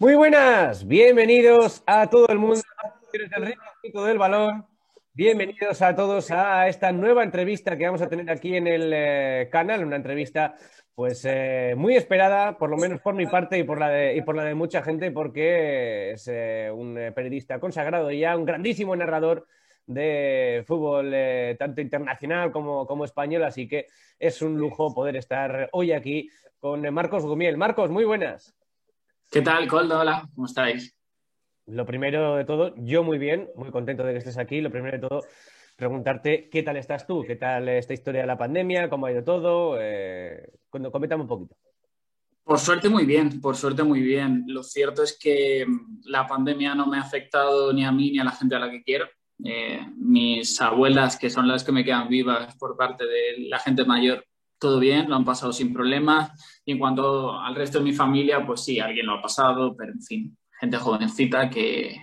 Muy buenas, bienvenidos a todo el mundo. Bienvenidos a todos a esta nueva entrevista que vamos a tener aquí en el eh, canal, una entrevista pues eh, muy esperada, por lo menos por mi parte y por la de, y por la de mucha gente, porque es eh, un periodista consagrado y ya, un grandísimo narrador de fútbol tanto internacional como, como español, así que es un lujo poder estar hoy aquí con Marcos Gumiel. Marcos, muy buenas. ¿Qué tal, Coldo? Hola, ¿cómo estáis? Lo primero de todo, yo muy bien, muy contento de que estés aquí. Lo primero de todo, preguntarte qué tal estás tú, qué tal esta historia de la pandemia, cómo ha ido todo. Eh, coméntame un poquito. Por suerte muy bien, por suerte muy bien. Lo cierto es que mm, la pandemia no me ha afectado ni a mí ni a la gente a la que quiero. Eh, mis abuelas, que son las que me quedan vivas por parte de la gente mayor, todo bien, lo han pasado sin problemas. Y en cuanto al resto de mi familia, pues sí, alguien lo ha pasado, pero en fin, gente jovencita que,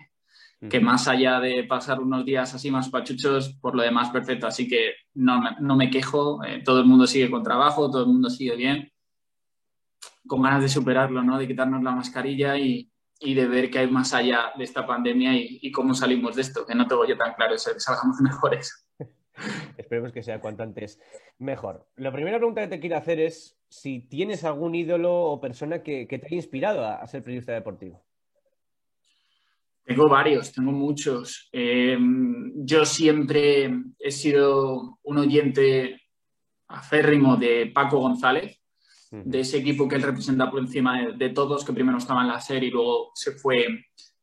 que más allá de pasar unos días así más pachuchos, por lo demás perfecto. Así que no, no me quejo, eh, todo el mundo sigue con trabajo, todo el mundo sigue bien, con ganas de superarlo, ¿no? De quitarnos la mascarilla y, y de ver qué hay más allá de esta pandemia y, y, cómo salimos de esto, que no tengo yo tan claro eso, que salgamos mejores. Esperemos que sea cuanto antes mejor. La primera pregunta que te quiero hacer es si tienes algún ídolo o persona que, te haya inspirado a, ser periodista deportivo. Tengo varios, tengo muchos. Eh, yo siempre he sido un oyente aférrimo de Paco González, de ese equipo que él representa por encima de, todos, que primero estaba en la serie y luego se fue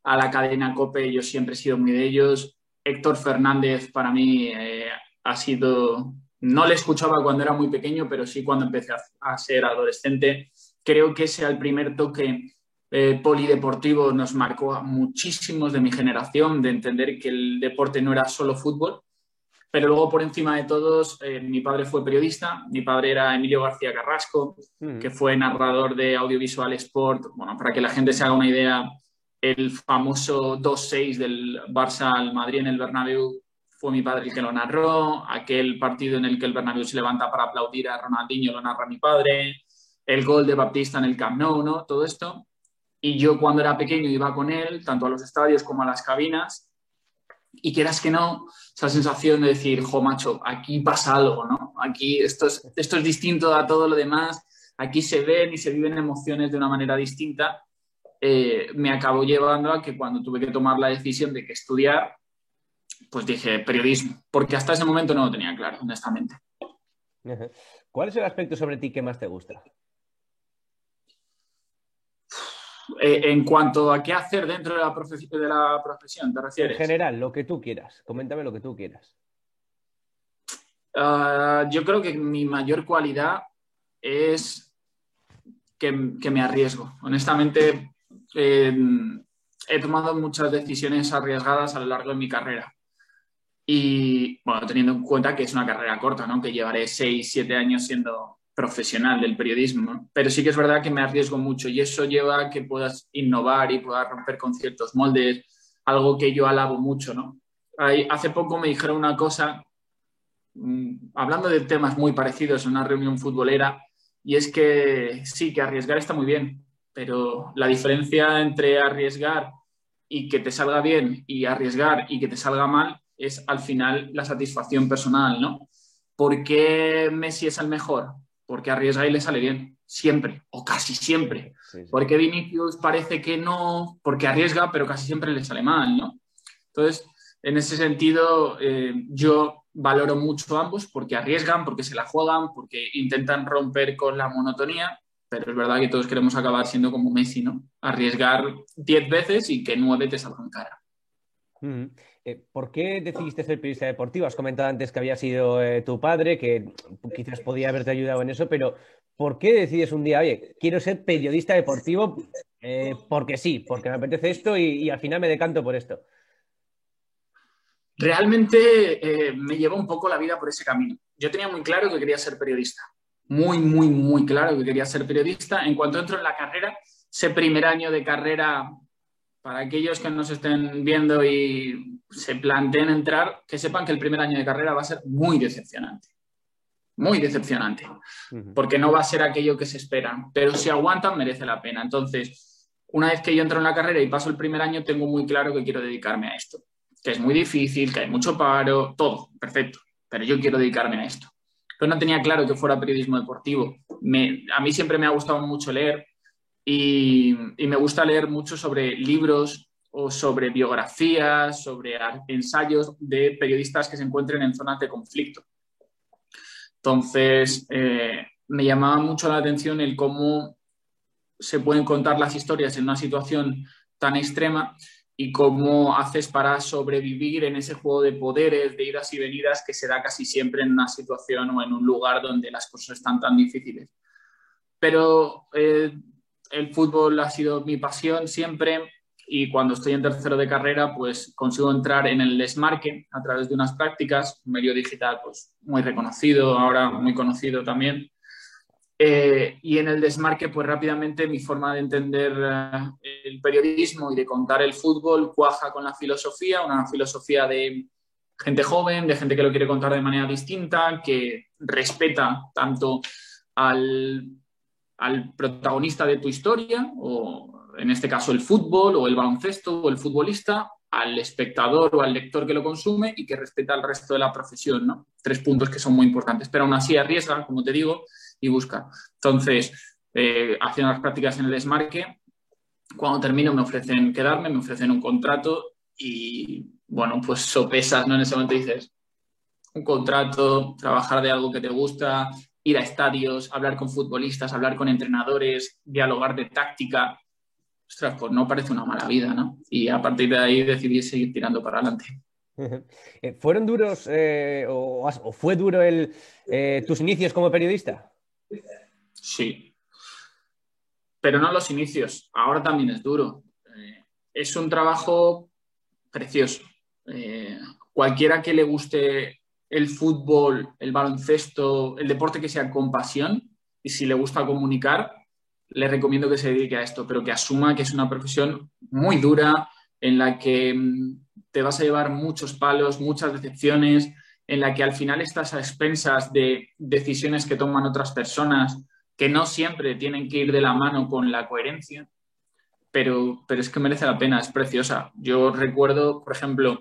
a la cadena COPE. Yo siempre he sido muy de ellos. Héctor Fernández para mí eh, ha sido, no le escuchaba cuando era muy pequeño, pero sí cuando empecé a, ser adolescente. Creo que ese el primer toque eh, polideportivo nos marcó a muchísimos de mi generación de entender que el deporte no era solo fútbol. Pero luego, por encima de todos, eh, mi padre fue periodista. Mi padre era Emilio García Carrasco, mm. que fue narrador de Audiovisual Sport. Bueno, para que la gente se haga una idea, el famoso 2-6 del Barça al Madrid en el Bernabéu fue mi padre el que lo narró, aquel partido en el que el Bernabéu se levanta para aplaudir a Ronaldinho lo narra mi padre, el gol de Baptista en el Camp Nou, ¿no? Todo esto. Y yo cuando era pequeño iba con él, tanto a los estadios como a las cabinas, y quieras que no, esa sensación de decir, jo, macho, aquí pasa algo, ¿no? Aquí esto es, esto es distinto a todo lo demás, aquí se ven y se viven emociones de una manera distinta, eh, me acabó llevando a que cuando tuve que tomar la decisión de que estudiar, pues dije periodismo, porque hasta ese momento no lo tenía claro, honestamente. ¿Cuál es el aspecto sobre ti que más te gusta? Eh, en cuanto a qué hacer dentro de la, de la profesión, ¿te refieres? En general, lo que tú quieras. Coméntame lo que tú quieras. Ah, yo creo que mi mayor cualidad es que, me arriesgo. Honestamente, he tomado muchas decisiones arriesgadas a lo largo de mi carrera. Y bueno, teniendo en cuenta que es una carrera corta, ¿no? que llevaré 6, 7 años siendo profesional del periodismo, pero sí que es verdad que me arriesgo mucho y eso lleva a que puedas innovar y puedas romper con ciertos moldes, algo que yo alabo mucho. ¿no? hace poco me dijeron una cosa, mm, hablando de temas muy parecidos en una reunión futbolera, y es que sí, que arriesgar está muy bien, pero la diferencia entre arriesgar y que te salga bien y arriesgar y que te salga mal es al final la satisfacción personal, ¿no? ¿Por qué Messi es el mejor? Porque arriesga y le sale bien, siempre, o casi siempre. ¿Por qué Vinicius parece que no? Porque arriesga, pero casi siempre le sale mal, ¿no? Entonces, en ese sentido, eh, yo valoro mucho a ambos porque arriesgan, porque se la juegan, porque intentan romper con la monotonía, pero es verdad que todos queremos acabar siendo como Messi, ¿no? Arriesgar 10 veces y que nueve te salgan cara. Eh, ¿Por qué decidiste ser periodista deportivo? Has comentado antes que había sido eh, tu padre, que quizás podía haberte ayudado en eso, pero ¿por qué decides un día, oye, quiero ser periodista deportivo eh, porque sí, porque me apetece esto y, al final me decanto por esto? Realmente me llevó un poco la vida por ese camino. Yo tenía muy claro que quería ser periodista, muy, muy, muy claro que quería ser periodista. En cuanto entro en la carrera, ese primer año de carrera para aquellos que nos estén viendo y se planteen entrar, que sepan que el primer año de carrera va a ser muy decepcionante. Muy decepcionante. Porque no va a ser aquello que se espera. Pero si aguantan, merece la pena. Entonces, una vez que yo entro en la carrera y paso el primer año, tengo muy claro que quiero dedicarme a esto, que es muy difícil, que hay mucho paro, todo, perfecto, pero yo quiero dedicarme a esto. Pero no tenía claro que fuera periodismo deportivo. a mí siempre me ha gustado mucho leer y, y me gusta leer mucho sobre libros o sobre biografías, sobre ensayos de periodistas que se encuentren en zonas de conflicto. Entonces, eh, me llamaba mucho la atención el cómo se pueden contar las historias en una situación tan extrema y cómo haces para sobrevivir en ese juego de poderes, de idas y venidas que se da casi siempre en una situación o en un lugar donde las cosas están tan difíciles. Pero eh, el fútbol ha sido mi pasión siempre y cuando estoy en tercero de carrera, pues consigo entrar en el desmarque a través de unas prácticas, un medio digital pues muy reconocido, ahora muy conocido también. Eh, y en el desmarque, pues rápidamente mi forma de entender eh, el periodismo y de contar el fútbol cuaja con la filosofía, una filosofía de gente joven, de gente que lo quiere contar de manera distinta, que respeta tanto al, al protagonista de tu historia o en este caso el fútbol o el baloncesto o el futbolista, al espectador o al lector que lo consume y que respeta al resto de la profesión, ¿no? Tres puntos que son muy importantes, pero aún así arriesga, como te digo, y busca. Entonces, eh, haciendo las prácticas en el desmarque, cuando termino me ofrecen quedarme, me ofrecen un contrato y, bueno, pues sopesas, ¿no? En ese momento dices, un contrato, trabajar de algo que te gusta, ir a estadios, hablar con futbolistas, hablar con entrenadores, dialogar de táctica, ostras, pues no parece una mala vida, ¿no? Y a partir de ahí decidí seguir tirando para adelante. Eh, ¿Fueron duros eh, o, fue duro el, eh, tus inicios como periodista? Sí, pero no los inicios, ahora también es duro. es un trabajo precioso. cualquiera que le guste el fútbol, el baloncesto, el deporte que sea con pasión y si le gusta comunicar, le recomiendo que se dedique a esto, pero que asuma que es una profesión muy dura, en la que mm, te vas a llevar muchos palos, muchas decepciones, en la que al final estás a expensas de decisiones que toman otras personas que no siempre tienen que ir de la mano con la coherencia, pero, pero es que merece la pena, es preciosa. Yo recuerdo, por ejemplo,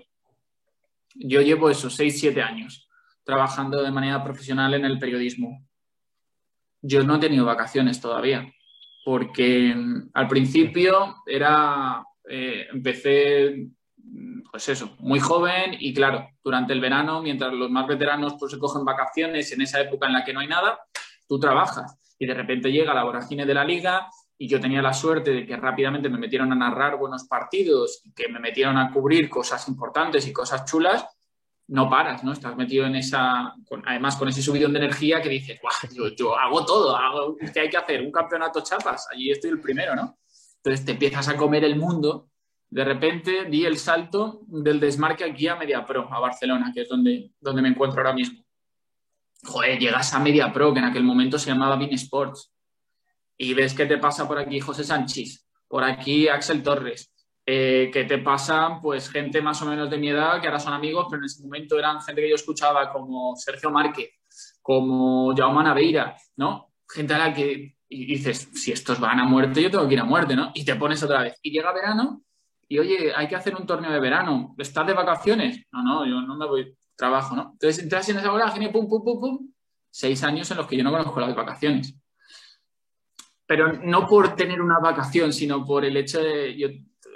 yo llevo esos 6, 7 años trabajando de manera profesional en el periodismo. Yo no he tenido vacaciones todavía porque mm, al principio era, eh, empecé, mm, pues eso, muy joven y claro, durante el verano, mientras los más veteranos pues se cogen vacaciones en esa época en la que no hay nada, tú trabajas y de repente llega la vorágine de la liga y yo tenía la suerte de que rápidamente me metieron a narrar buenos partidos y que me metieron a cubrir cosas importantes y cosas chulas no paras, ¿no? Estás metido en esa, además con ese subidón de energía que dices, yo, yo, hago todo, hago, ¿qué hay que hacer? Un campeonato chapas, allí estoy el primero, ¿no? Entonces te empiezas a comer el mundo. De repente di el salto del desmarque aquí a Media Pro, a Barcelona, que es donde, donde me encuentro ahora mismo. Joder, llegas a Media Pro, que en aquel momento se llamaba Bean Sports, y ves que te pasa por aquí José Sánchez, por aquí Axel Torres, eh, que te pasan pues gente más o menos de mi edad que ahora son amigos, pero en ese momento eran gente que yo escuchaba como Sergio Márquez, como Jaume Naveira, ¿no? Gente a la que dices, si estos van a muerte, yo tengo que ir a muerte, ¿no? Y te pones otra vez. Y llega verano y, oye, hay que hacer un torneo de verano. ¿Estás de vacaciones? No, no, yo no me voy, trabajo, ¿no? Entonces entras en esa vorágine, pum, pum, pum, pum. Seis años en los que yo no conozco las vacaciones. Pero no por tener una vacación, sino por el hecho de, yo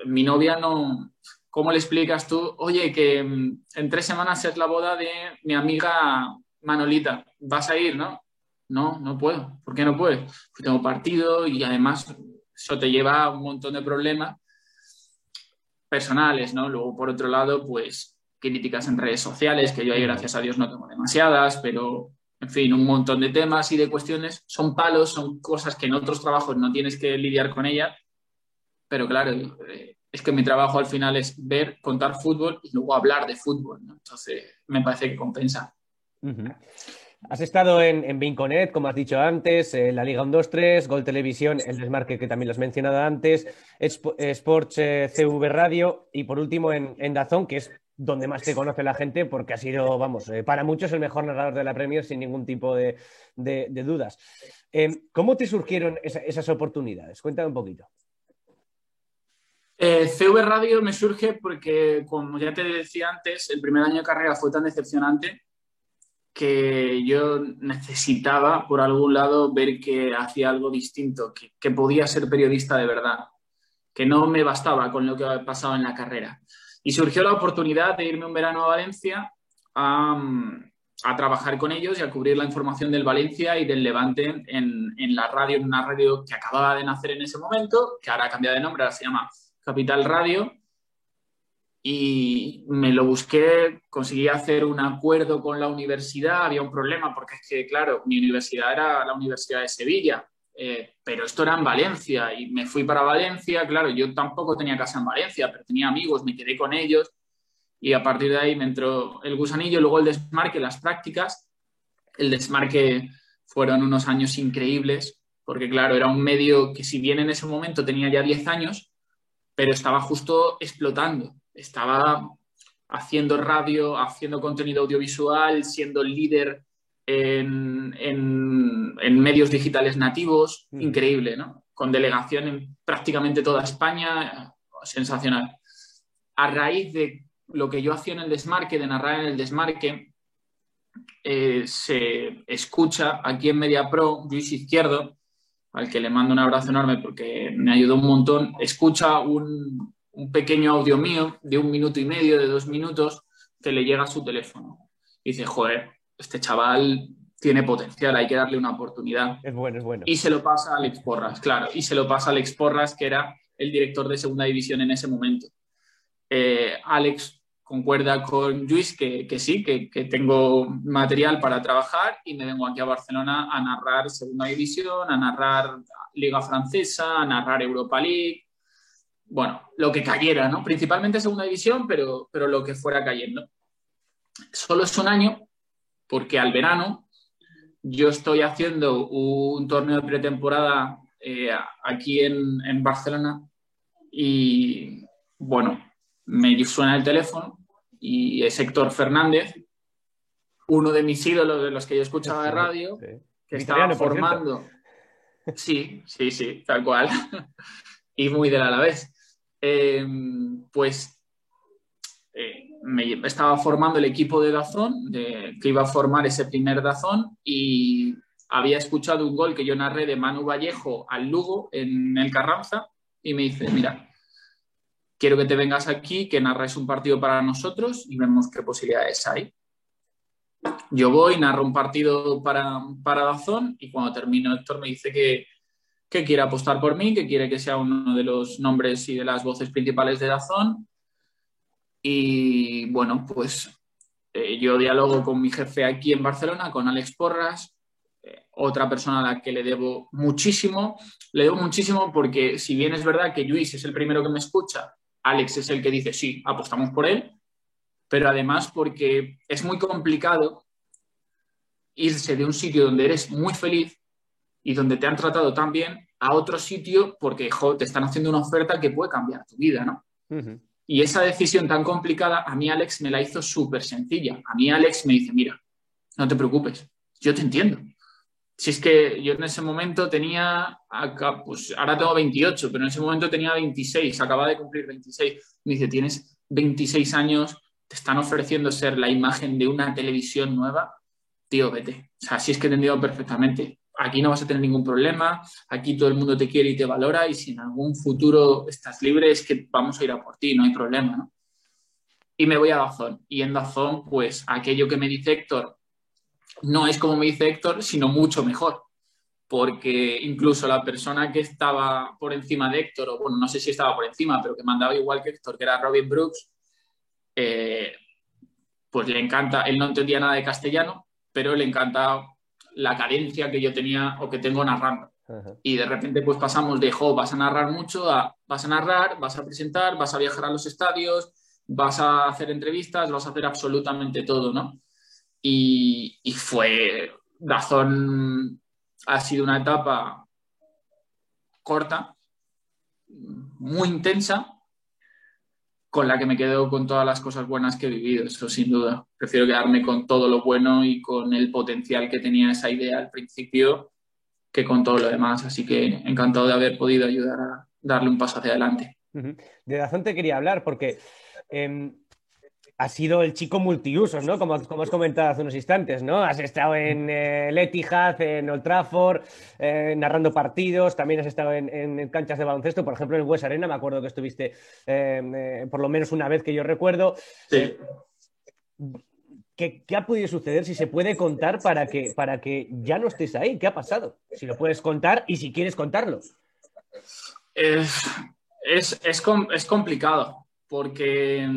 mi novia no, ¿cómo le explicas tú? Oye, que mm, en tres semanas es la boda de mi amiga Manolita, ¿vas a ir, no? No, no puedo. ¿Por qué no puedes? Porque tengo partido y además eso te lleva a un montón de problemas personales, ¿no? Luego, por otro lado, pues críticas en redes sociales, que yo ahí, gracias a Dios, no tengo demasiadas, pero, en fin, un montón de temas y de cuestiones. Son palos, son cosas que en otros trabajos no tienes que lidiar con ellas pero claro, eh, es que mi trabajo al final es ver, contar fútbol y luego hablar de fútbol, Entonces, me parece que compensa. Has estado en, en Vinconet, como has dicho antes, en la Liga 1-2-3, Gol Televisión, el Desmarque, que también lo has mencionado antes, Sports eh, CV Radio y por último en, en, Dazón, que es donde más te conoce la gente porque ha sido, vamos, eh, para muchos el mejor narrador de la Premier sin ningún tipo de, dudas. ¿Cómo te surgieron esas oportunidades? Cuéntame un poquito. Eh, CV Radio me surge porque, como ya te decía antes, el primer año de carrera fue tan decepcionante que yo necesitaba, por algún lado, ver que hacía algo distinto, que, podía ser periodista de verdad, que no me bastaba con lo que pasado en la carrera. Y surgió la oportunidad de irme un verano a Valencia a, trabajar con ellos y a cubrir la información del Valencia y del Levante en, en, la radio, en una radio que acababa de nacer en ese momento, que ahora ha cambiado de nombre, ahora se llama Capital Radio. Y me lo busqué, conseguí hacer un acuerdo con la universidad, había un problema porque es que, claro, mi universidad era la Universidad de Sevilla, eh, pero esto era en Valencia y me fui para Valencia, claro, yo tampoco tenía casa en Valencia, pero tenía amigos, me quedé con ellos. Y a partir de ahí me entró el gusanillo, luego el desmarque, las prácticas, el desmarque fueron unos años increíbles, porque claro, era un medio que si bien en ese momento tenía ya 10 años, pero estaba justo explotando. Estaba haciendo radio, haciendo contenido audiovisual, siendo líder en, medios digitales nativos, mm. increíble, ¿no? Con delegación en prácticamente toda España, sensacional. A raíz de lo que yo hacía en el desmarque, de narrar en el desmarque, eh, se escucha aquí en MediaPro, Luis Izquierdo, al que le mando un abrazo enorme porque me ayudó un montón, escucha un, un pequeño audio mío de un minuto y medio, de dos minutos, que le llega a su teléfono. Y dice, joder, este chaval tiene potencial, hay que darle una oportunidad. Es bueno, es bueno. Y se lo pasa a Alex Porras, claro. Y se lo pasa a Alex Porras, que era el director de segunda división en ese momento. Eh, Alex concuerda con Luis que, sí, que, que, tengo material para trabajar y me vengo aquí a Barcelona a narrar segunda división, a narrar Liga Francesa, a narrar Europa League, bueno, lo que cayera, ¿no? Principalmente segunda división, pero, pero lo que fuera cayendo. Solo es un año, porque al verano yo estoy haciendo un torneo de pretemporada eh, aquí en, Barcelona y, bueno, me suena el teléfono y es Héctor Fernández, uno de mis ídolos de los que yo escuchaba de radio, que estaba formando. Sí, sí, sí, tal cual. y muy del Alavés. Em, pues me estaba formando el equipo de Dazón, que iba a formar ese primer Dazón, y había escuchado un gol que yo narré de Manu Vallejo al Lugo en el Carranza, y me dice, mira, quiero que te vengas aquí, que narres un partido para nosotros y vemos qué posibilidades hay. Yo voy, narro un partido para, para Dazón y cuando termino Héctor me dice que, que quiere apostar por mí, que quiere que sea uno de los nombres y de las voces principales de Dazón. Y bueno, pues eh, yo dialogo con mi jefe aquí en Barcelona, con Alex Porras, eh, otra persona a la que le debo muchísimo. Le debo muchísimo porque si bien es verdad que Luis es el primero que me escucha, Alex es el que dice, sí, apostamos por él, pero además porque es muy complicado irse de un sitio donde eres muy feliz y donde te han tratado tan bien a otro sitio porque te están haciendo una oferta que puede cambiar tu vida, ¿no? Y esa decisión tan complicada, a mí Alex me la hizo súper sencilla. A mí Alex me dice, mira, no te preocupes, yo te entiendo. Si es que yo en ese momento tenía, pues ahora tengo 28, pero en ese momento tenía 26, acaba de cumplir 26. Me dice, tienes 26 años, te están ofreciendo ser la imagen de una televisión nueva, tío, vete. O sea, si es que he entendido perfectamente aquí no vas a tener ningún problema, aquí todo el mundo te quiere y te valora y si en algún futuro estás libre es que vamos a ir a por ti, no hay problema, ¿no? Y me voy a Dazón. Y en Dazón, pues aquello que me dice Héctor no es como me dice Héctor, sino mucho mejor. Porque incluso la persona que estaba por encima de Héctor, o bueno, no sé si estaba por encima, pero que mandaba igual que Héctor, que era Robin Brooks, eh, pues le encanta, él no entendía nada de castellano, pero le encanta la cadencia que yo tenía o que tengo narrando. Y de repente pues pasamos de, jo, vas a narrar mucho a, vas a narrar, vas a presentar, vas a viajar a los estadios, vas a hacer entrevistas, vas a hacer absolutamente todo, ¿no? Y, y fue, Dazón ha sido una etapa corta, muy intensa, con la que me quedo con todas las cosas buenas que he vivido, eso sin duda. Prefiero quedarme con todo lo bueno y con el potencial que tenía esa idea al principio que con todo lo demás. Así que encantado de haber podido ayudar a darle un paso hacia adelante. De Dazón te quería hablar porque eh, has sido el chico multiusos, ¿no? Como, como has comentado hace unos instantes, ¿no? Has estado en eh, en Old Trafford, eh, narrando partidos, también has estado en, canchas de baloncesto, por ejemplo, en West Arena, me acuerdo que estuviste eh, por lo menos una vez que yo recuerdo. Sí. ¿Qué, ha podido suceder? Si se puede contar para que, para que ya no estés ahí. ¿Qué ha pasado? Si lo puedes contar y si quieres contarlo. Es, es, es complicado porque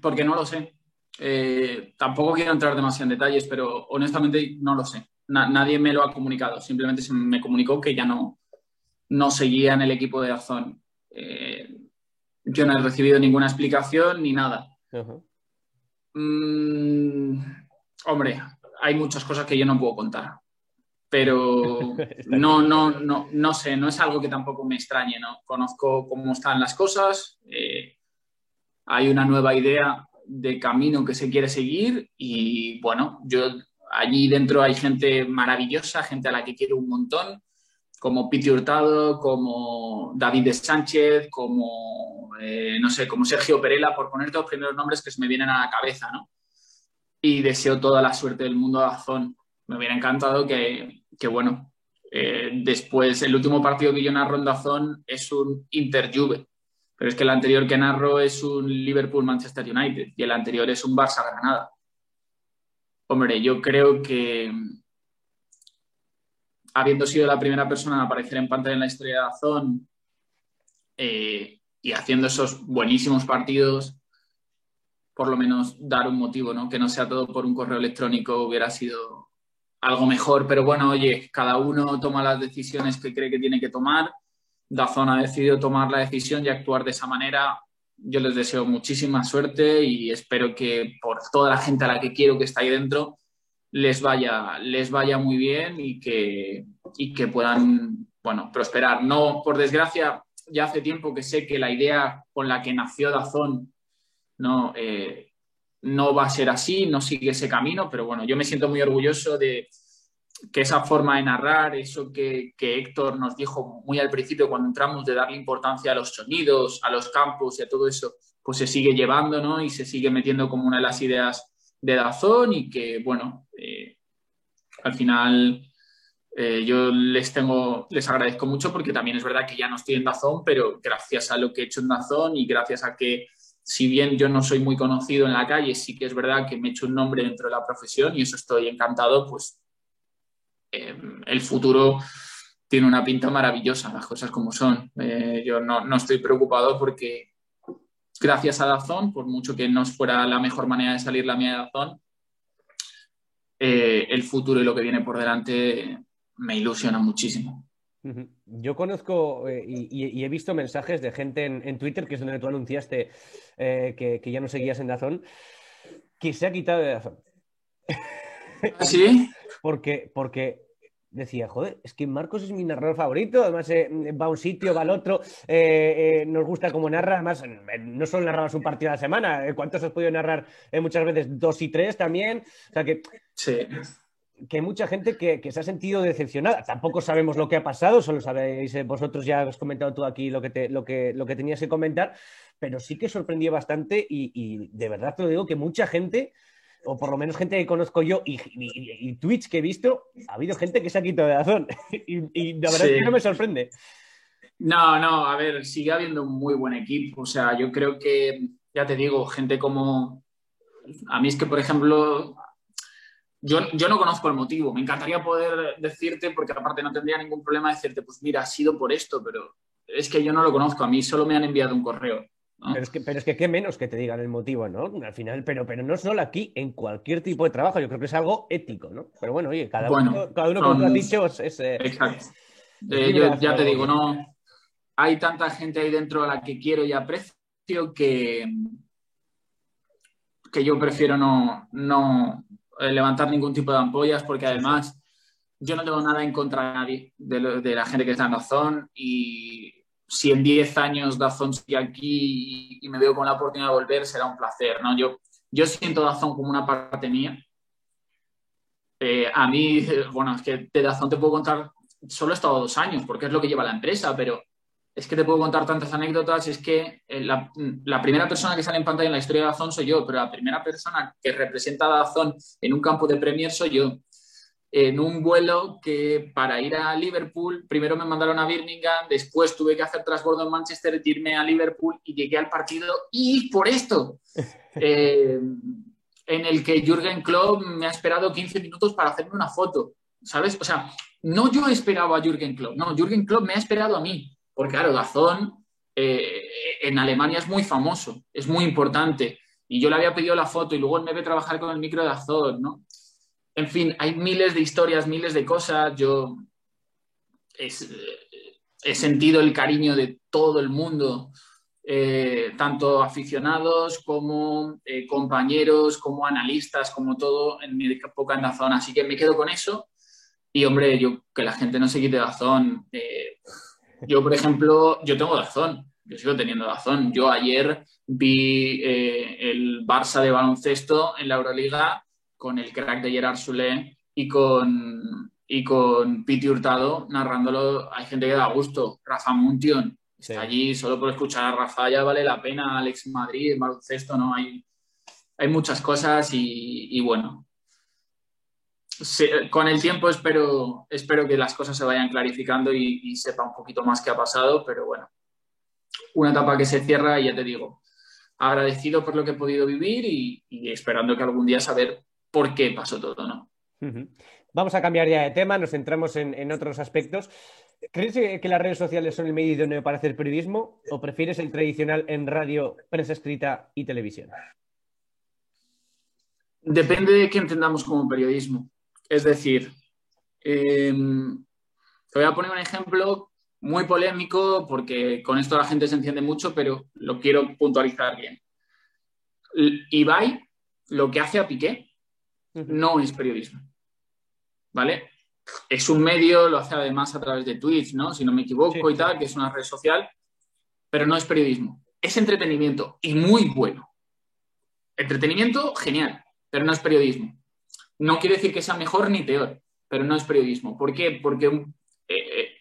porque no lo sé. Eh, tampoco quiero entrar demasiado en detalles, pero honestamente no lo sé. nadie me lo ha comunicado. Simplemente se me comunicó que ya no, no seguía en el equipo de Azón. Eh, yo no he recibido ninguna explicación ni nada. Mm, hombre, hay muchas cosas que yo no puedo contar. Pero no, no, no, no sé, no es algo que tampoco me extrañe, ¿no? Conozco cómo están las cosas. Eh, hay una nueva idea de camino que se quiere seguir y bueno, yo allí dentro hay gente maravillosa, gente a la que quiero un montón, como Piti Hurtado, como David Sánchez, como, eh, no sé, como Sergio Perela, por poner los primeros nombres que se me vienen a la cabeza, ¿no? Y deseo toda la suerte del mundo a Azón. Me hubiera encantado que, bueno, eh, después, el último partido que yo narro en Dazón es un Inter-Juve pero es que el anterior que narro es un Liverpool-Manchester United y el anterior es un Barça-Granada. Hombre, yo creo que habiendo sido la primera persona a aparecer en pantalla en la historia de Azón eh, y haciendo esos buenísimos partidos, por lo menos dar un motivo, ¿no? Que no sea todo por un correo electrónico hubiera sido algo mejor, pero bueno, oye, cada uno toma las decisiones que cree que tiene que tomar Dazón ha decidido tomar la decisión y actuar de esa manera. Yo les deseo muchísima suerte y espero que por toda la gente a la que quiero que está ahí dentro les vaya, les vaya muy bien y que, y que puedan bueno, prosperar. No, por desgracia, ya hace tiempo que sé que la idea con la que nació Dazón no, eh, no va a ser así, no sigue ese camino, pero bueno, yo me siento muy orgulloso de, que esa forma de narrar, eso que, Héctor nos dijo muy al principio cuando entramos de darle importancia a los sonidos, a los campos y a todo eso, pues se sigue llevando, ¿no? Y se sigue metiendo como una de las ideas de Dazón y que, bueno, eh, al final eh, yo les tengo, les agradezco mucho porque también es verdad que ya no estoy en Dazón, pero gracias a lo que he hecho en Dazón y gracias a que si bien yo no soy muy conocido en la calle, sí que es verdad que me he hecho un nombre dentro de la profesión y eso estoy encantado, pues Em, el futuro tiene una pinta maravillosa, las cosas como son. Eh, yo no, estoy preocupado porque gracias a Dazón, por mucho que no fuera la mejor manera de salir la mía de Dazón, eh, el futuro y lo que viene por delante me ilusiona muchísimo. Yo conozco eh, y, he visto mensajes de gente en, Twitter, que es donde tú anunciaste que, ya no seguías en Dazón, que se ha quitado de Dazón. ¿Ah, ¿Sí? porque, porque decía, joder, es que Marcos es mi narrador favorito, además eh, va a un sitio, va al otro, eh, eh, nos gusta cómo narra, además no solo narrabas un partido a la semana, ¿cuántos has podido narrar muchas veces? Dos y tres también, o sea que... Que hay mucha gente que, se ha sentido decepcionada. Tampoco sabemos lo que ha pasado, solo sabéis, vosotros ya has comentado tú aquí lo que, te, lo, que, lo que tenías que comentar, pero sí que sorprendió bastante y, y de verdad te lo digo que mucha gente o por lo menos gente que conozco yo y, y, tweets que he visto, ha habido gente que se ha quitado de razón. y, la verdad es que no me sorprende. No, no, a ver, sigue habiendo un muy buen equipo. O sea, yo creo que, ya te digo, gente como. A mí es que, por ejemplo, yo, yo no conozco el motivo. Me encantaría poder decirte, porque aparte no tendría ningún problema decirte, pues mira, ha sido por esto, pero es que yo no lo conozco. A mí solo me han enviado un correo. Pero, es que, pero es que qué menos que te digan el motivo, ¿no? Al final, pero, pero no solo aquí, en cualquier tipo de trabajo, yo creo que es algo ético, ¿no? Pero bueno, oye, cada uno, cada uno has dicho, es... Eh, exacto. Eh, yo ya te digo, no... Hay tanta gente ahí dentro a la que quiero y aprecio que, que yo prefiero no, no eh, levantar ningún tipo de ampollas porque además yo no tengo nada en contra de nadie, de, de la gente que está en la zona y si en 10 años Dazón sigue aquí y, me veo con la oportunidad de volver, será un placer, ¿no? Yo, yo siento Dazón como una parte mía. Eh, a mí, bueno, es que de Dazón te puedo contar, solo he estado dos años, porque es lo que lleva la empresa, pero es que te puedo contar tantas anécdotas, es que eh, la, primera persona que sale en pantalla en la historia de Dazón soy yo, pero la primera persona que representa a Dazón en un campo de Premier soy yo. En un vuelo que para ir a Liverpool, primero me mandaron a Birmingham, después tuve que hacer transbordo en Manchester, irme a Liverpool y llegué al partido y por esto, eh, en el que Jürgen Klopp me ha esperado 15 minutos para hacerme una foto, ¿sabes? O sea, no yo esperaba a Jürgen Klopp, no, Jürgen Klopp me ha esperado a mí. Porque claro, Dazón eh, en Alemania es muy famoso, es muy importante. Y yo le había pedido la foto y luego él me ve trabajar con el micro de Dazón, ¿no? En fin, hay miles de historias, miles de cosas. Yo he sentido el cariño de todo el mundo, eh, tanto aficionados como eh, compañeros, como analistas, como todo en mi época en Dazón. Así que me quedo con eso. Y hombre, yo que la gente no se quite Dazón. Yo, por ejemplo, yo tengo razón, yo sigo teniendo razón. Yo ayer vi eh, el Barça de baloncesto en la Euroliga con el crack de Gerard Soulé y con, y con Piti Hurtado narrándolo. Hay gente que da gusto. Rafa Muntion está allí, solo por escuchar a Rafa ya vale la pena. Alex Madrid, baloncesto, ¿no? Hay, hay muchas cosas y, y bueno, con el tiempo espero, espero que las cosas se vayan clarificando y, sepa un poquito más qué ha pasado, pero bueno, una etapa que se cierra y ya te digo, agradecido por lo que he podido vivir y, esperando que algún día saber por qué pasó todo, ¿no? Vamos a cambiar ya de tema, nos centramos en, otros aspectos. ¿Crees que las redes sociales son el medio idóneo para hacer periodismo o prefieres el tradicional en radio, prensa escrita y televisión? Depende de qué entendamos como periodismo. Es decir, em, te voy a poner un ejemplo muy polémico porque con esto la gente se entiende mucho, pero lo quiero puntualizar bien. Ibai, lo que hace a Piqué, no es periodismo. ¿Vale? Es un medio, lo hace además a través de Twitch, ¿no? Si no me equivoco y tal, que es una red social, pero no es periodismo. Es entretenimiento y muy bueno. Entretenimiento, genial, pero no es periodismo. No quiere decir que sea mejor ni peor, pero no es periodismo. ¿Por qué? Porque un, eh,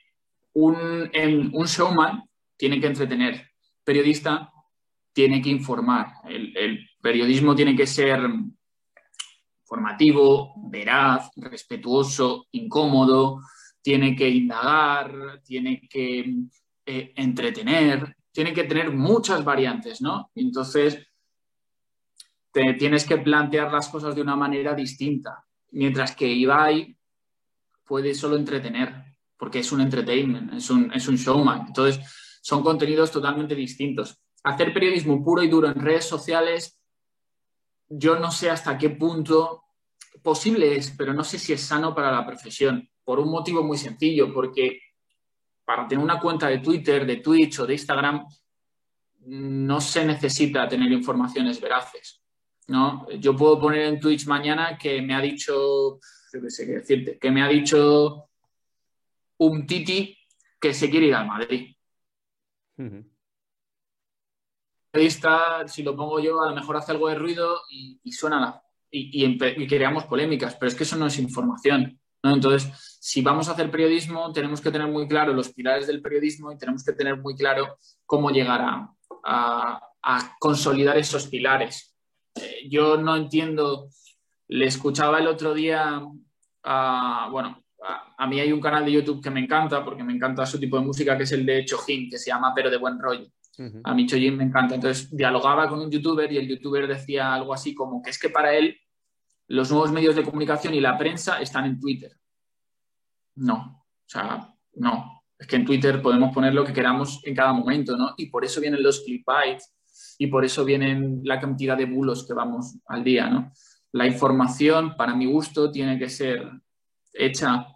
un, showman tiene que entretener, periodista tiene que informar. El, periodismo tiene que ser formativo, veraz, respetuoso, incómodo, tiene que indagar, tiene que eh, entretener, tiene que tener muchas variantes, ¿no? Entonces, te tienes que plantear las cosas de una manera distinta. Mientras que Ibai puede solo entretener, porque es un entertainment, es un, es un showman. Entonces, son contenidos totalmente distintos. Hacer periodismo puro y duro en redes sociales, yo no sé hasta qué punto posible es, pero no sé si es sano para la profesión, por un motivo muy sencillo, porque para tener una cuenta de Twitter, de Twitch o de Instagram, no se necesita tener informaciones veraces. ¿no? Yo puedo poner en Twitch mañana que me ha dicho, que me ha dicho un Titi que se quiere ir al Madrid. Si lo pongo yo, a lo mejor hace algo de ruido y, suena y, y, creamos polémicas, pero es que eso no es información. ¿no? Entonces, si vamos a hacer periodismo, tenemos que tener muy claro los pilares del periodismo y tenemos que tener muy claro cómo llegar a consolidar esos pilares. Eh, yo no entiendo, le escuchaba el otro día, a, bueno, a, mí hay un canal de YouTube que me encanta porque me encanta su tipo de música, que es el de Chojin, que se llama Pero de Buen Rollo. A mí Chojin me encanta. Entonces dialogaba con un youtuber y el youtuber decía algo así como que es que para él los nuevos medios de comunicación y la prensa están en Twitter. No, o sea, no. Es que en Twitter podemos poner lo que queramos en cada momento, ¿no? Y por eso vienen los clickbites, y por eso vienen la cantidad de bulos que vamos al día, ¿no? La información, para mi gusto, tiene que ser hecha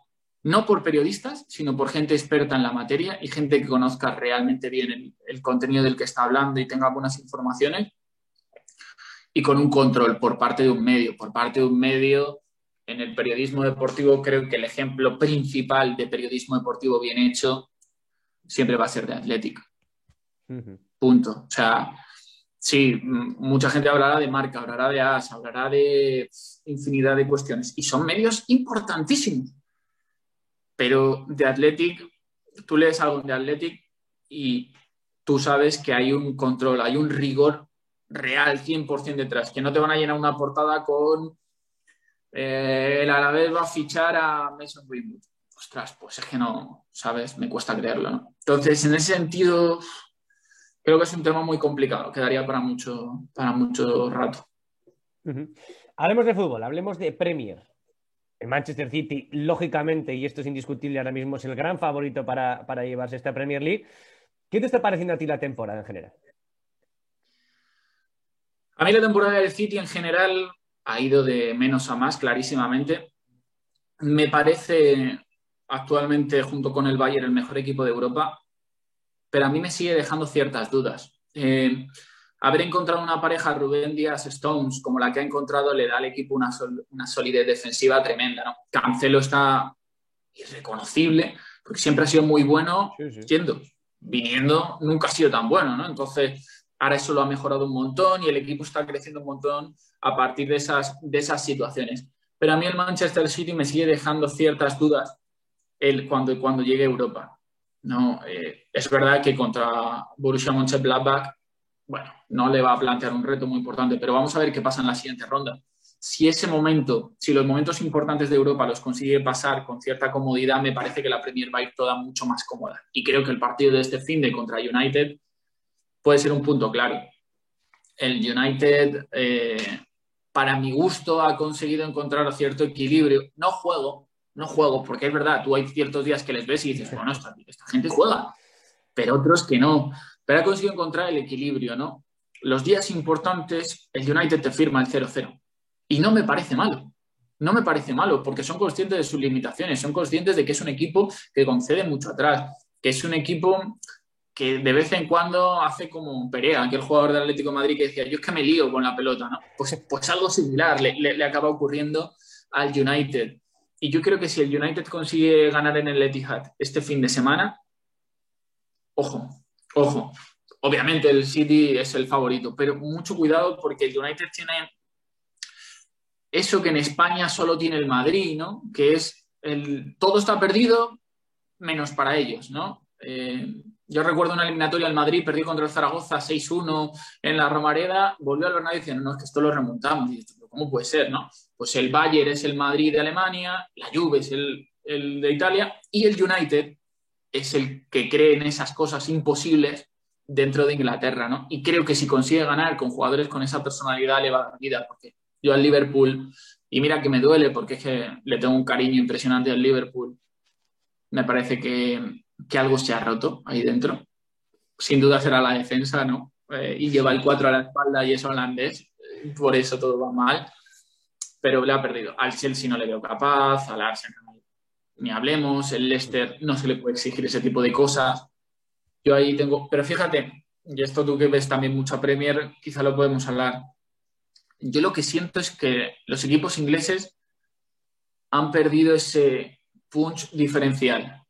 no por periodistas, sino por gente experta en la materia y gente que conozca realmente bien el, contenido del que está hablando y tenga buenas informaciones y con un control por parte de un medio, por parte de un medio en el periodismo deportivo creo que el ejemplo principal de periodismo deportivo bien hecho siempre va a ser de Atlético. Punto. O sea, Sí, mucha gente hablará de marca, hablará de AS, hablará de infinidad de cuestiones. Y son medios importantísimos. Pero de Athletic, tú lees algo de Athletic y tú sabes que hay un control, hay un rigor real 100% detrás, que no te van a llenar una portada con eh, el Alavés va a fichar a Mason Greenwood. Ostras, pues es que no, ¿sabes? Me cuesta creerlo, ¿no? Entonces, en ese sentido, creo que es un tema muy complicado, quedaría para mucho, para mucho rato. Hablemos de fútbol, hablemos de Premier. El Manchester City, lógicamente, y esto es indiscutible ahora mismo, es el gran favorito para, para llevarse esta Premier League. ¿Qué te está pareciendo a ti la temporada en general? A mí la temporada del City en general ha ido de menos a más, clarísimamente. Me parece actualmente, junto con el Bayern, el mejor equipo de Europa, pero a mí me sigue dejando ciertas dudas. Eh, haber encontrado una pareja Rubén Díaz Stones como la que ha encontrado le da al equipo una, solidez defensiva tremenda. ¿no? Cancelo está irreconocible, porque siempre ha sido muy bueno, siendo, viniendo, nunca ha sido tan bueno, ¿no? Entonces, ahora eso lo ha mejorado un montón y el equipo está creciendo un montón a partir de esas, de esas situaciones. Pero a mí el Manchester City me sigue dejando ciertas dudas el, cuando, cuando llegue a Europa. No, eh, es verdad que contra Borussia Mönchengladbach bueno, no le va a plantear un reto muy importante, pero vamos a ver qué pasa en la siguiente ronda. Si ese momento, si los momentos importantes de Europa los consigue pasar con cierta comodidad, me parece que la Premier va a ir toda mucho más cómoda. Y creo que el partido de este fin de contra United puede ser un punto claro. El United, eh, para mi gusto, ha conseguido encontrar cierto equilibrio. No juego, no juego, porque es verdad, tú hay ciertos días que les ves y dices, bueno, esta gente juega, pero otros que no pero ha conseguido encontrar el equilibrio, ¿no? Los días importantes, el United te firma el 0-0. Y no me parece malo. No me parece malo, porque son conscientes de sus limitaciones, son conscientes de que es un equipo que concede mucho atrás, que es un equipo que de vez en cuando hace como Perea, aquel jugador del Atlético Madrid que decía, yo es que me lío con la pelota, ¿no? Pues, pues algo similar le, le, acaba ocurriendo al United. Y yo creo que si el United consigue ganar en el Etihad este fin de semana, ojo, Ojo, obviamente el City es el favorito, pero mucho cuidado porque el United tiene eso que en España solo tiene el Madrid, ¿no? Que es el todo está perdido menos para ellos, ¿no? Eh, yo recuerdo una eliminatoria al Madrid, perdió contra el Zaragoza 6-1 en la Romareda, volvió al Bernabéu diciendo, no, es que esto lo remontamos. Y ¿cómo puede ser, no? Pues el Bayern es el Madrid de Alemania, la Juve es el, el de Italia y el United es el que cree en esas cosas imposibles dentro de Inglaterra, ¿no? Y creo que si consigue ganar con jugadores con esa personalidad le va a dar vida, porque yo al Liverpool, y mira que me duele porque es que le tengo un cariño impresionante al Liverpool, me parece que, algo se ha roto ahí dentro. Sin duda será la defensa, ¿no? Eh, y lleva el 4 a la espalda y es holandés, por eso todo va mal, pero le ha perdido. Al Chelsea no le veo capaz, al Arsenal ni hablemos, el Leicester no se le puede exigir ese tipo de cosas. Yo ahí tengo, pero fíjate, y esto tú que ves también mucha Premier, quizá lo podemos hablar. Yo lo que siento es que los equipos ingleses han perdido ese punch diferencial.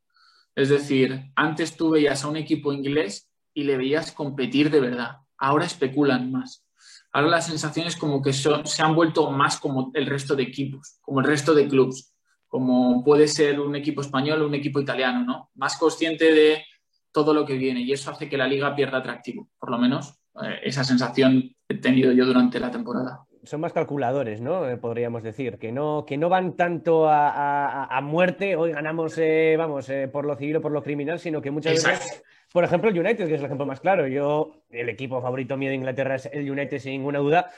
Es decir, antes tú veías a un equipo inglés y le veías competir de verdad. Ahora especulan más. Ahora las sensaciones como que son, se han vuelto más como el resto de equipos, como el resto de clubes como puede ser un equipo español o un equipo italiano, ¿no? Más consciente de todo lo que viene y eso hace que la liga pierda atractivo, por lo menos eh, esa sensación he tenido yo durante la temporada. Son más calculadores, ¿no? Eh, podríamos decir, que no, que no van tanto a, muerte, hoy ganamos, eh, vamos, por lo civil o por lo criminal, sino que muchas veces, por ejemplo, el United, que es el ejemplo más claro, yo, el equipo favorito mío de Inglaterra es el United sin ninguna duda,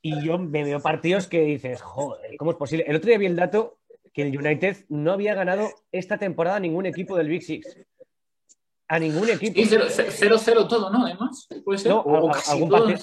y yo me veo partidos que dices, joder, ¿cómo es posible? El otro día vi el dato que el United no había ganado esta temporada a ningún equipo del Big Six. A ningún equipo. 0-0 todo, ¿no? Además,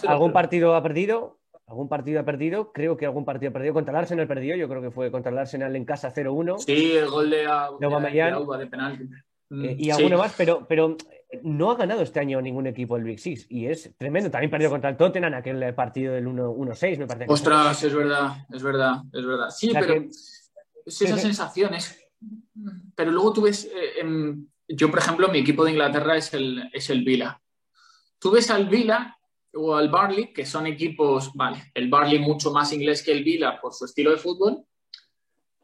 algún, partido ha perdido. Algún partido ha perdido. Creo que algún partido ha perdido. Contra el Arsenal perdió. Yo creo que fue contra el Arsenal en casa 0-1. Sí, el gol de, de, de, penalti. Eh, y alguno más, pero, pero no ha ganado este año ningún equipo del Big Six y es tremendo. También perdió contra el Tottenham aquel partido del 1-6, me parece. Ostras, es verdad, es verdad, es verdad. Sí, pero esas sensaciones. Pero luego tú ves, eh, yo por ejemplo, mi equipo de Inglaterra es el, es el Vila. Tú ves al Vila o al Barley, que son equipos, vale, el Barley mucho más inglés que el Vila por su estilo de fútbol,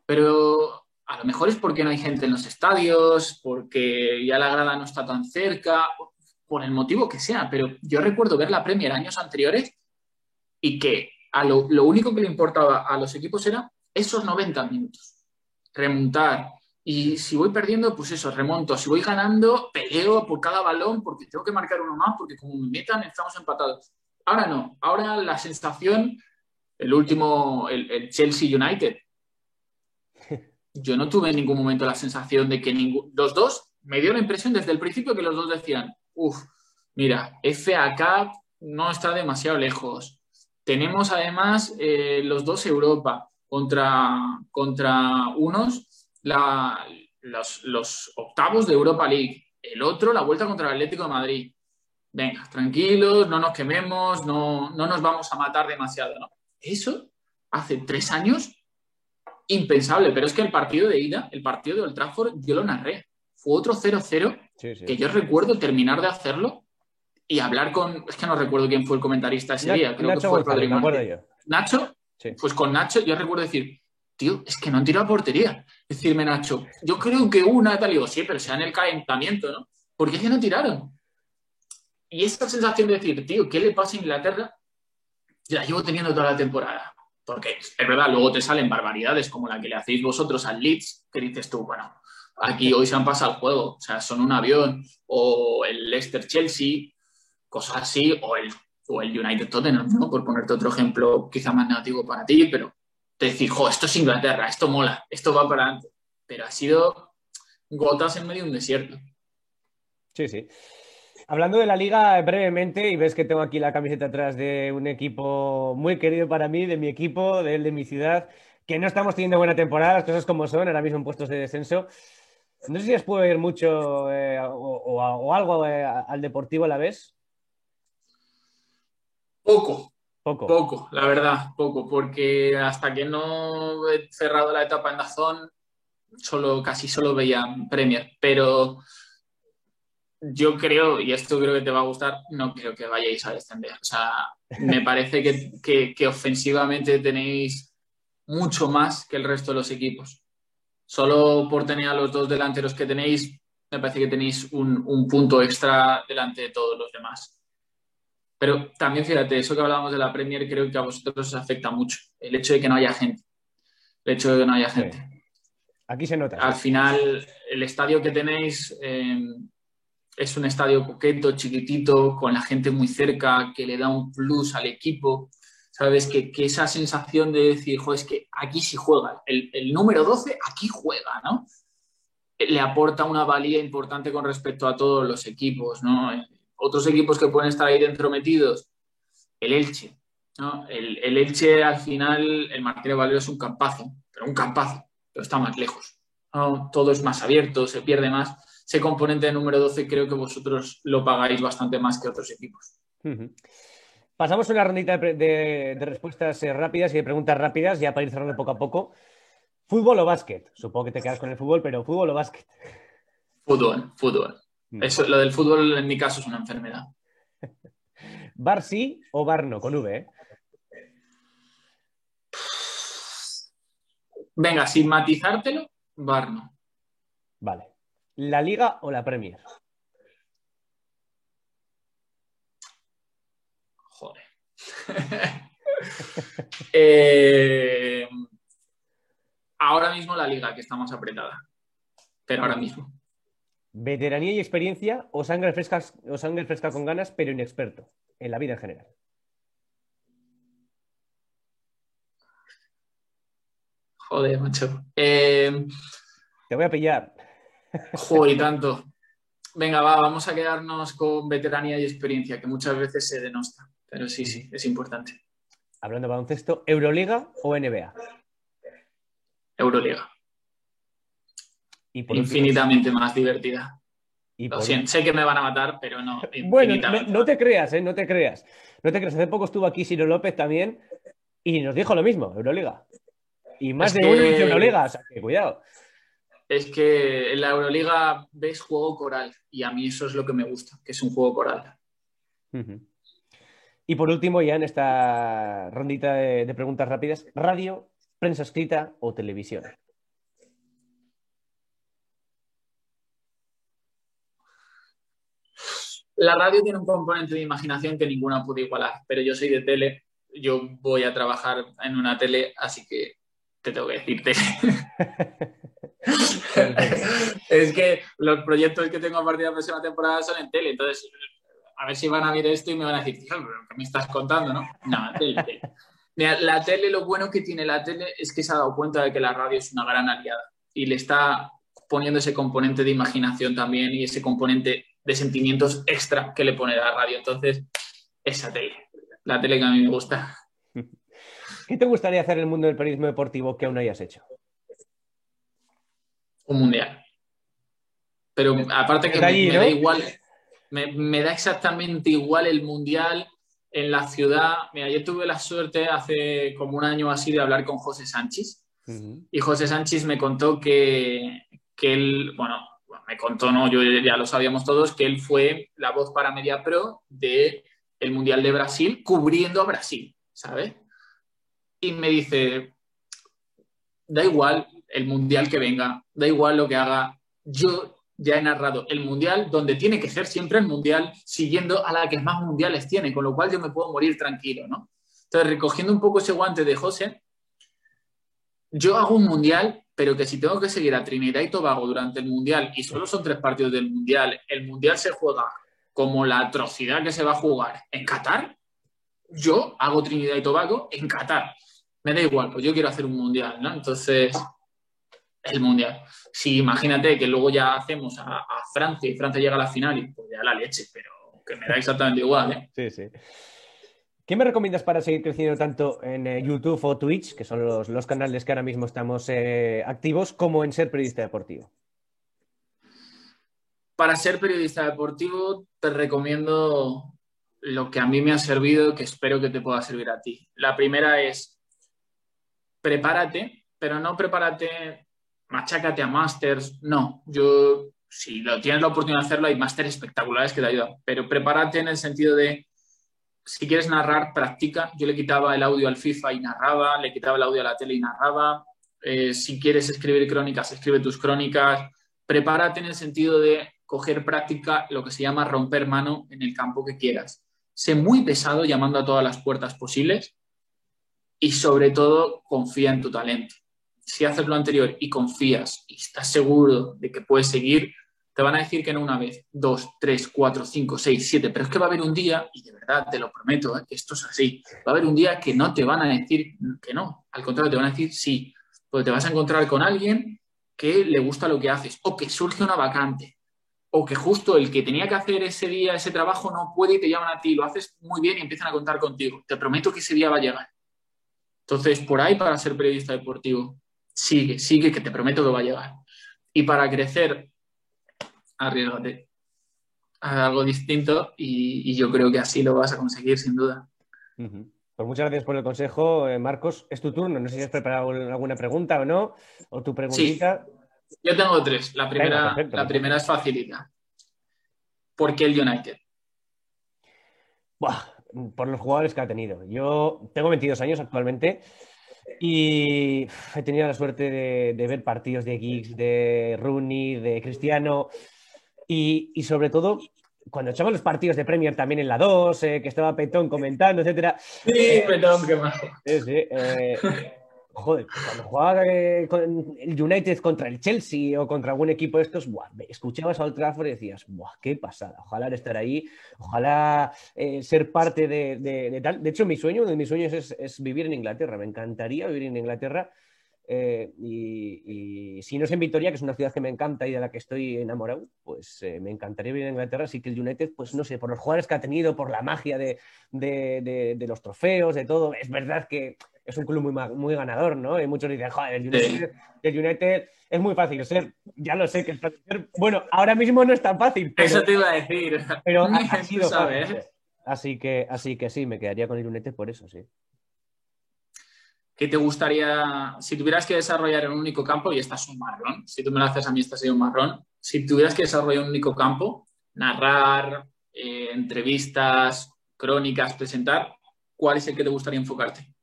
pero a lo mejor es porque no hay gente en los estadios, porque ya la grada no está tan cerca. por el motivo que sea, pero yo recuerdo ver la Premier años anteriores y que a lo, lo único que le importaba a los equipos era esos 90 minutos. Remontar, y si voy perdiendo, pues eso, remonto. Si voy ganando, peleo por cada balón porque tengo que marcar uno más, porque como me metan, estamos empatados. Ahora no. Ahora la sensación, el último, el, Chelsea United. Yo no tuve en ningún momento la sensación de que ningún, los dos me dio la impresión desde el principio que los dos decían, uff, mira, FA no está demasiado lejos. Tenemos además eh, los dos Europa contra, contra unos los, octavos de Europa League, el otro la vuelta contra el Atlético de Madrid. Venga, tranquilos, no nos quememos, no, no nos vamos a matar demasiado. Eso hace tres años, impensable, pero es que el partido de ida, el partido de Old Trafford, yo lo narré. Fue otro 0-0 que yo recuerdo terminar de hacerlo y hablar con, es que no recuerdo quién fue el comentarista ese día, creo que fue Rodrigo. Nacho, pues con Nacho yo recuerdo decir, tío, es que no han tirado portería. Decirme, Nacho, yo creo que una, tal, digo, sí, pero sea en el calentamiento, ¿no? ¿Por qué es que no tiraron? Y esta sensación de decir, tío, ¿qué le pasa a Inglaterra? La llevo teniendo toda la temporada. Porque es verdad, luego te salen barbaridades como la que le hacéis vosotros al Leeds, que dices tú, bueno, aquí hoy se han pasado el juego, o sea, son un avión, o el Leicester Chelsea, cosas así, o el, o el United Tottenham, ¿no? Por ponerte otro ejemplo quizá más negativo para ti, pero decir, jo, esto es Inglaterra, esto mola, esto va para adelante. Pero ha sido gotas en medio de un desierto. Sí, sí. Hablando de la liga brevemente, y ves que tengo aquí la camiseta atrás de un equipo muy querido para mí, de mi equipo, de él, de mi ciudad, que no estamos teniendo buena temporada, las cosas como son, ahora mismo en puestos de descenso. No sé si os puedo ir mucho eh, o, algo eh, al Deportivo a la vez. Poco, poco. Poco, la verdad, poco, porque hasta que no he cerrado la etapa en Dazón, solo, casi solo veía Premier, pero yo creo, y esto creo que te va a gustar, no creo que vayáis a descender. O sea, me parece que, que, ofensivamente tenéis mucho más que el resto de los equipos. Solo por tener a los dos delanteros que tenéis, me parece que tenéis un, un punto extra delante de todos los demás. Pero también fíjate, eso que hablábamos de la Premier creo que a vosotros os afecta mucho. El hecho de que no haya gente. El hecho de que no haya gente. Aquí se nota. Al final, el estadio que tenéis eh, es un estadio coqueto, chiquitito, con la gente muy cerca, que le da un plus al equipo. ¿Sabes? Que, esa sensación de decir, jo, es que aquí sí juega. El, el número 12 aquí juega, ¿no? Le aporta una valía importante con respecto a todos los equipos, ¿no? Otros equipos que pueden estar ahí dentro metidos, el Elche. El, Elche al final, el Martínez Valero es un campazo, pero un campazo, pero está más lejos. Todo es más abierto, se pierde más. Ese componente de número 12 creo que vosotros lo pagáis bastante más que otros equipos. Pasamos a una rondita de, respuestas eh, rápidas y de preguntas rápidas, ya para ir cerrando poco a poco. ¿Fútbol o básquet? Supongo que te quedas con el fútbol, pero ¿fútbol o básquet? Fútbol, fútbol. Mm. Eso, lo del fútbol en mi caso es una enfermedad. ¿Bar sí o bar no? Con V, ¿eh? Venga, sin matizártelo, bar no. Vale. ¿La Liga o la Premier? Joder. Eh, ahora mismo la Liga, que está más apretada. Pero ahora mismo. Veteranía y experiencia o sangre fresca, o sangre fresca con ganas, pero inexperto en la vida en general. Joder, macho. Eh, Te voy a pillar. Joder, tanto. Venga, va, vamos a quedarnos con veteranía y experiencia, que muchas veces se denosta. Pero sí, sí, es importante. Hablando de baloncesto, ¿Euroliga o NBA? Euroliga infinitamente más divertida. Y sé que me van a matar, pero no. bueno, no, te creas, ¿eh? no te creas. No te creas. Hace poco estuvo aquí Siro López también y nos dijo lo mismo, Euroliga. Y más de uno dice Euroliga, o sea que cuidado. Es que en la Euroliga ves juego coral y a mí eso es lo que me gusta, que es un juego coral. Y por último, ya en esta rondita de preguntas rápidas, radio, prensa escrita o televisión. La radio tiene un componente de imaginación que ninguna puede igualar, pero yo soy de tele, yo voy a trabajar en una tele, así que te tengo que decir tele. es que los proyectos que tengo a partir de la próxima temporada son en tele, entonces a ver si van a ver esto y me van a decir, tío, ¿qué me estás contando? No, no, tele, la tele, lo bueno que tiene la tele es que se ha dado cuenta de que la radio es una gran aliada y le está poniendo ese componente de imaginación también y ese componente de sentimientos extra que le pone la radio. Entonces, esa tele, la tele que a mí me gusta. ¿Qué te gustaría hacer en el mundo del periodismo deportivo que aún no hayas hecho? Un mundial. Pero aparte que me, da igual, me, da exactamente igual el mundial en la ciudad. Mira, yo tuve la suerte hace como un año así de hablar con José Sánchez. Y José Sánchez me contó que, que él, bueno, me contó, no, yo ya lo sabíamos todos, que él fue la voz para Media Pro del el Mundial de Brasil, cubriendo a Brasil, ¿sabes? Y me dice, da igual el Mundial que venga, da igual lo que haga, yo ya he narrado el mundial donde tiene que ser siempre el mundial, siguiendo a la que más mundiales tiene, con lo cual yo me puedo morir tranquilo, ¿no? Entonces, recogiendo un poco ese guante de José, yo hago un mundial, pero que si tengo que seguir a Trinidad y Tobago durante el mundial, y solo son tres partidos del mundial, el mundial se juega como la atrocidad que se va a jugar en Qatar, yo hago Trinidad y Tobago en Qatar. Me da igual, pues yo quiero hacer un mundial, ¿no? Entonces, el mundial. Si imagínate que luego ya hacemos a, Francia y Francia llega a la final y pues ya la leche, pero que me da exactamente igual. ¿eh? Sí, sí. ¿Qué me recomiendas para seguir creciendo tanto en eh, YouTube o Twitch, que son los, canales que ahora mismo estamos eh, activos, como en ser periodista deportivo? Para ser periodista deportivo te recomiendo lo que a mí me ha servido, que espero que te pueda servir a ti. La primera es prepárate, pero no prepárate machácate a másters. No, yo, si tienes la oportunidad de hacerlo, hay másteres espectaculares que te ayudan, pero prepárate en el sentido de, si quieres narrar, practica. Yo le quitaba el audio al FIFA y narraba, le quitaba el audio a la tele y narraba. Eh, si quieres escribir crónicas, escribe tus crónicas. Prepárate en el sentido de coger práctica, lo que se llama romper mano en el campo que quieras. Sé muy pesado llamando a todas las puertas posibles y sobre todo confía en tu talento si haces lo anterior y confías y estás seguro de que puedes seguir, te van a decir que no una vez, dos, tres, cuatro, cinco, seis, siete, pero es que va a haber un día, y de verdad te lo prometo, ¿eh? esto es así, va a haber un día que no te van a decir que no, al contrario, te van a decir sí, porque te vas a encontrar con alguien que le gusta lo que haces, o que surge una vacante, o que justo el que tenía que hacer ese día ese trabajo no puede y te llaman a ti, lo haces muy bien y empiezan a contar contigo. Te prometo que ese día va a llegar. Entonces, por ahí para ser periodista deportivo sigue, sigue, que te prometo que va a llegar. Y para crecer, arriesgate a algo distinto y, yo creo que así lo vas a conseguir sin duda. Pues muchas gracias por el consejo, eh, Marcos. Es tu turno. No sé si has preparado alguna pregunta o no, o tu preguntita. Yo tengo tres. La primera, la primera es facilita. ¿Por qué el United? por los jugadores que ha tenido. Yo tengo 22 años actualmente y he tenido la suerte de, ver partidos de Giggs, de Rooney, de Cristiano y, sobre todo cuando echamos los partidos de Premier también en la 2, eh, que estaba Petón comentando, etcétera. Sí, eh, Petón, qué más. Sí, sí. Eh, joder, cuando jugaba eh, con el United contra el Chelsea o contra algún equipo de estos, buah, escuchabas a Old Trafford y decías, buah, qué pasada, ojalá estar ahí, ojalá eh, ser parte de, tal. De hecho, mi sueño, uno de mis sueños es, vivir en Inglaterra, me encantaría vivir en Inglaterra. Eh, y, si no es en Vitoria, que es una ciudad que me encanta y de la que estoy enamorado, pues me encantaría vivir en Inglaterra. Así que el United, pues no sé, por los jugadores que ha tenido, por la magia de, de los trofeos, de todo, es verdad que es un club muy, muy ganador, ¿no? Y muchos dicen, joder, el United, es muy fácil ser. Ya lo sé que es fácil ser. Bueno, ahora mismo no es tan fácil. Eso te iba a decir. Pero ha, sido fácil. Así que, así que sí, me quedaría con el United por eso, sí. ¿Qué te gustaría, si tuvieras que desarrollar en un único campo, y estás un marrón, si tú me lo haces a mí, estás un marrón, si tuvieras que desarrollar un único campo, narrar, eh, entrevistas, crónicas, presentar, ¿cuál es el que te gustaría enfocarte?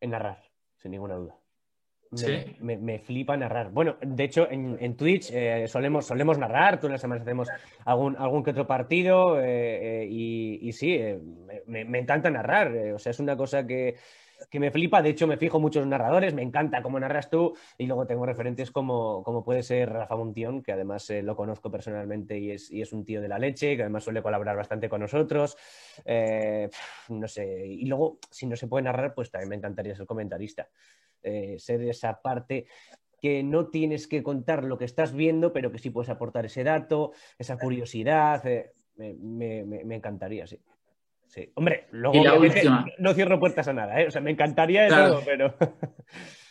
en narrar, sin ninguna duda. Me, flipa narrar. Bueno, de hecho, en, Twitch eh, solemos, solemos narrar, todas las semanas hacemos algún, algún que otro partido eh, eh, y, sí, me, encanta narrar. o sea, es una cosa que, me flipa. De hecho, me fijo muchos narradores, me encanta cómo narras tú y luego tengo referentes como, como puede ser Rafa Montión, que además lo conozco personalmente y es, y es, un tío de la leche, que además suele colaborar bastante con nosotros. no sé, y luego, si no se puede narrar, pues también me encantaría ser comentarista. Eh, ser esa parte que no tienes que contar lo que estás viendo, pero que sí puedes aportar ese dato, esa curiosidad. Eh, me, encantaría, sí. Sí. Hombre, luego no cierro puertas a nada, ¿eh? O sea, me encantaría de todo, pero.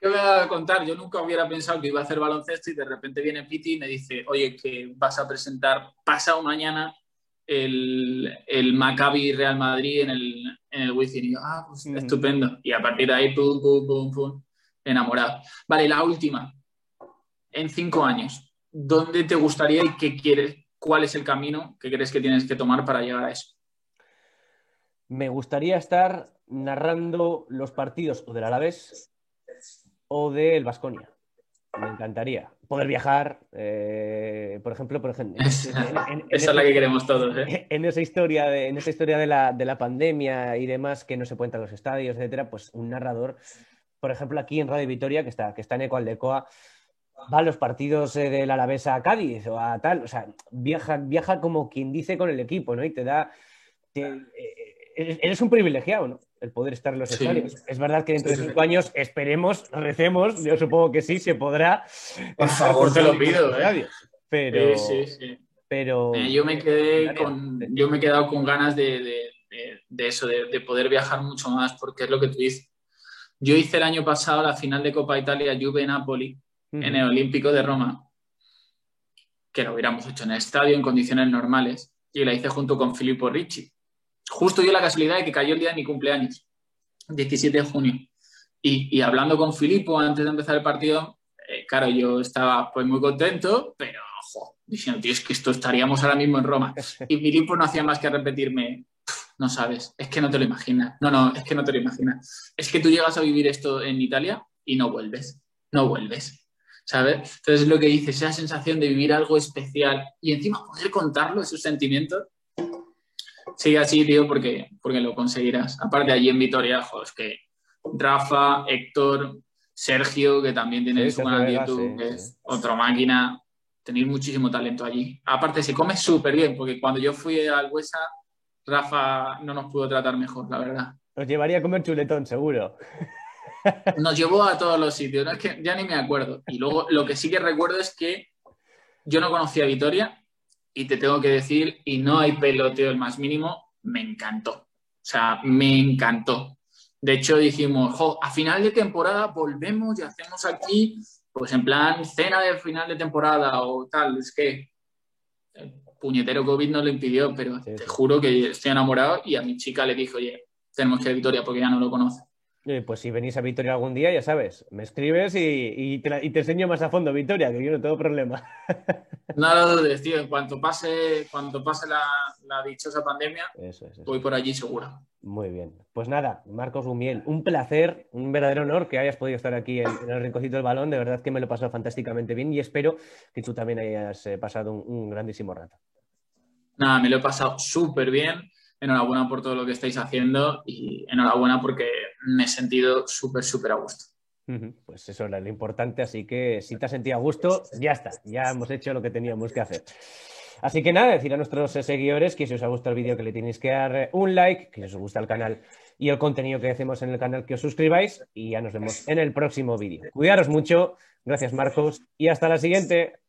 ¿Qué voy a contar? Yo nunca hubiera pensado que iba a hacer baloncesto y de repente viene Piti y me dice, oye, que vas a presentar pasado mañana el, el Maccabi Real Madrid en el, en el Wizzing. Y yo, ah, pues estupendo. Y a partir de ahí, pum, pum, pum, pum, enamorado. Vale, la última. En cinco años, ¿dónde te gustaría y qué quieres? ¿Cuál es el camino que crees que tienes que tomar para llegar a eso? Me gustaría estar narrando los partidos o del Alavés o del Vasconia. Me encantaría poder viajar, eh, por ejemplo, por ejemplo. esa es la que queremos todos. ¿eh? En esa historia, de, en esa historia de la, de la, pandemia y demás, que no se pueden a los estadios, etcétera, pues un narrador, por ejemplo, aquí en Radio Vitoria, que está, que está en Ecoaldecoa, va a los partidos eh, del Alavés a Cádiz o a tal, o sea, viaja, viaja como quien dice con el equipo, ¿no? Y te da. Eres un privilegiado, ¿no? el poder estar en los estadios. Es verdad que dentro de cinco años esperemos, recemos, yo supongo que sí, se podrá. Por favor, te lo pido. ¿eh? Pero, sí, sí, pero... Eh, yo, me quedé con, yo me he quedado con ganas de, eso, de, poder viajar mucho más, porque es lo que tú dices. Yo hice el año pasado la final de Copa Italia Juve-Napoli en el Olímpico de Roma, que lo hubiéramos hecho en el estadio en condiciones normales, y la hice junto con Filippo Ricci justo dio la casualidad de que cayó el día de mi cumpleaños, 17 de junio. Y, hablando con Filipo antes de empezar el partido, eh, claro, yo estaba pues muy contento, pero ojo, diciendo, tío, es que esto estaríamos ahora mismo en Roma. Y Filipo no hacía más que repetirme, no sabes, es que no te lo imaginas. No, no, es que no te lo imaginas. Es que tú llegas a vivir esto en Italia y no vuelves, no vuelves. ¿Sabes? Entonces lo que dices, esa sensación de vivir algo especial y encima poder contarlo, esos sentimientos, Sigue así, tío, porque, porque lo conseguirás. Aparte, allí en Vitoria, joder, es que Rafa, Héctor, Sergio, que también tiene su canal de YouTube, que es otra máquina. Tenéis muchísimo talento allí. Aparte, se come súper bien, porque cuando yo fui al Huesa, Rafa no nos pudo tratar mejor, la verdad. Nos llevaría a comer chuletón, seguro. Nos llevó a todos los sitios, es que ya ni me acuerdo. Y luego lo que sí que recuerdo es que yo no conocía a Vitoria y te tengo que decir, y no hay peloteo el más mínimo, me encantó. O sea, me encantó. De hecho, dijimos, a final de temporada volvemos y hacemos aquí, pues en plan, cena de final de temporada o tal. Es que el puñetero COVID no lo impidió, pero te juro que estoy enamorado y a mi chica le dije, oye, tenemos que ir a Victoria porque ya no lo conoce. Pues si venís a Victoria algún día, ya sabes, me escribes y, te, enseño más a fondo Victoria, que yo no tengo problema. No lo dudes, tío. En cuanto pase, cuando pase la, dichosa pandemia, voy por allí seguro. Muy bien. Pues nada, Marcos Gumiel, un placer, un verdadero honor que hayas podido estar aquí en, el rinconcito del balón. De verdad que me lo he pasado fantásticamente bien y espero que tú también hayas eh, pasado un grandísimo rato. Nada, me lo he pasado súper bien enhorabuena por todo lo que estáis haciendo y enhorabuena porque me he sentido súper, súper a gusto. Pues eso era lo importante, así que si te has sentido a gusto, ya está, ya hemos hecho lo que teníamos que hacer. Así que nada, decir a nuestros seguidores que si os ha gustado el vídeo que le tenéis que dar un like, que si os gusta el canal y el contenido que hacemos en el canal que os suscribáis y ya nos vemos en el próximo vídeo. Cuidaros mucho, gracias Marcos y hasta la siguiente.